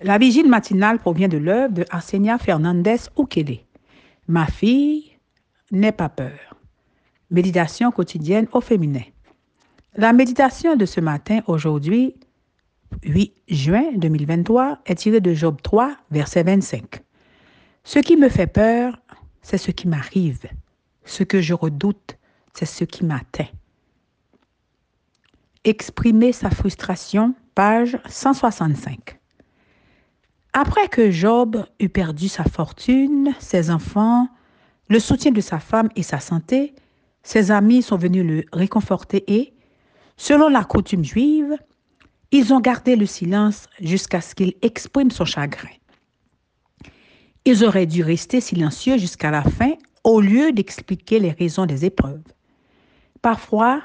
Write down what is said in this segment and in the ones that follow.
La vigile matinale provient de l'œuvre de Arsenia Fernandez Ukele. Ma fille, n'aie pas peur. Méditation quotidienne au féminin. La méditation de ce matin, aujourd'hui, 8 juin 2023, est tirée de Job 3, verset 25. Ce qui me fait peur, c'est ce qui m'arrive. Ce que je redoute, c'est ce qui m'atteint. Exprimer sa frustration, page 165. Après que Job eut perdu sa fortune, ses enfants, le soutien de sa femme et sa santé, ses amis sont venus le réconforter et, selon la coutume juive, ils ont gardé le silence jusqu'à ce qu'il exprime son chagrin. Ils auraient dû rester silencieux jusqu'à la fin au lieu d'expliquer les raisons des épreuves. Parfois,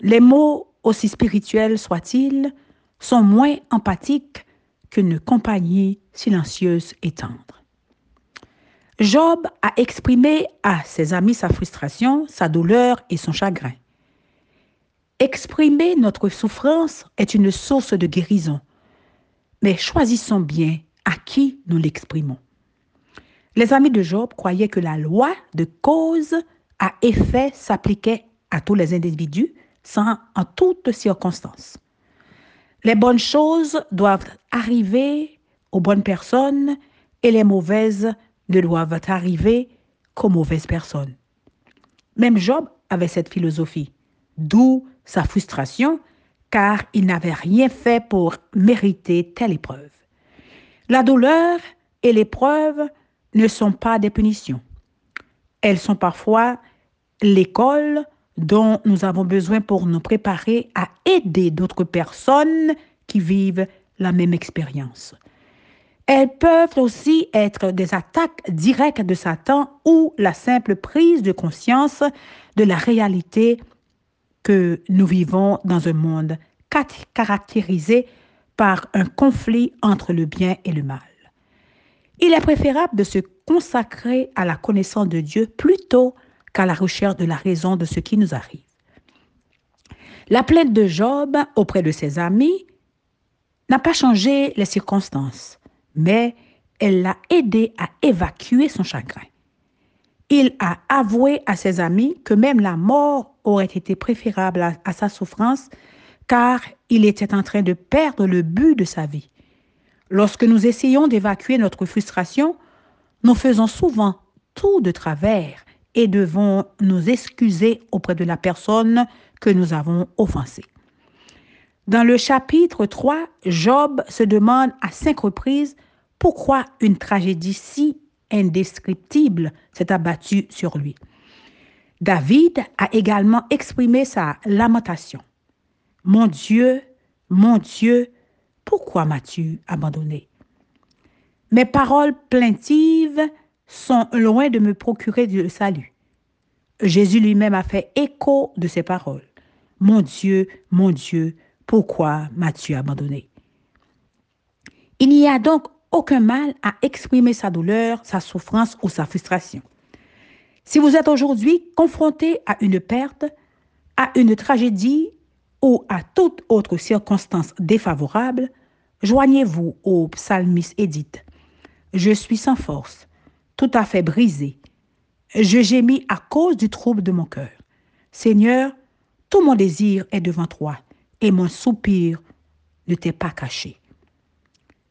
les mots aussi spirituels soient-ils, sont moins empathiques qu'une compagnie silencieuse et tendre. Job a exprimé à ses amis sa frustration, sa douleur et son chagrin. Exprimer notre souffrance est une source de guérison, mais choisissons bien à qui nous l'exprimons. Les amis de Job croyaient que la loi de cause à effet s'appliquait à tous les individus sans en toutes circonstances. Les bonnes choses doivent arriver aux bonnes personnes et les mauvaises ne doivent arriver qu'aux mauvaises personnes. Même Job avait cette philosophie, d'où sa frustration, car il n'avait rien fait pour mériter telle épreuve. La douleur et l'épreuve ne sont pas des punitions. Elles sont parfois l'école dont nous avons besoin pour nous préparer à aider d'autres personnes qui vivent la même expérience. Elles peuvent aussi être des attaques directes de Satan ou la simple prise de conscience de la réalité que nous vivons dans un monde caractérisé par un conflit entre le bien et le mal. Il est préférable de se consacrer à la connaissance de Dieu plutôt qu'à la recherche de la raison de ce qui nous arrive. La plainte de Job auprès de ses amis n'a pas changé les circonstances, mais elle l'a aidé à évacuer son chagrin. Il a avoué à ses amis que même la mort aurait été préférable à, sa souffrance car il était en train de perdre le but de sa vie. Lorsque nous essayons d'évacuer notre frustration, nous faisons souvent tout de travers et devons nous excuser auprès de la personne que nous avons offensée. Dans le chapitre 3, Job se demande à cinq reprises pourquoi une tragédie si indescriptible s'est abattue sur lui. David a également exprimé sa lamentation. Mon Dieu, mon Dieu, pourquoi m'as-tu abandonné? Mes paroles plaintives sont loin de me procurer du salut. Jésus lui-même a fait écho de ces paroles. Mon Dieu, mon Dieu, pourquoi m'as-tu abandonné? Il n'y a donc aucun mal à exprimer sa douleur, sa souffrance ou sa frustration. Si vous êtes aujourd'hui confronté à une perte, à une tragédie ou à toute autre circonstance défavorable, joignez-vous au psalmiste et Je suis sans force, tout à fait brisé. Je gémis à cause du trouble de mon cœur. Seigneur, tout mon désir est devant toi et mon soupir ne t'est pas caché.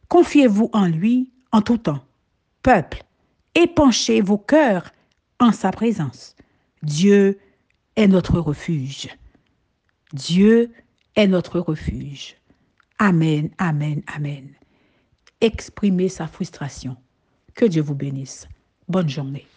Confiez-vous en lui en tout temps. Peuple, épanchez vos cœurs en sa présence. Dieu est notre refuge. Dieu est notre refuge. Amen, amen, amen. Exprimez sa frustration. Que Dieu vous bénisse. Bonne journée.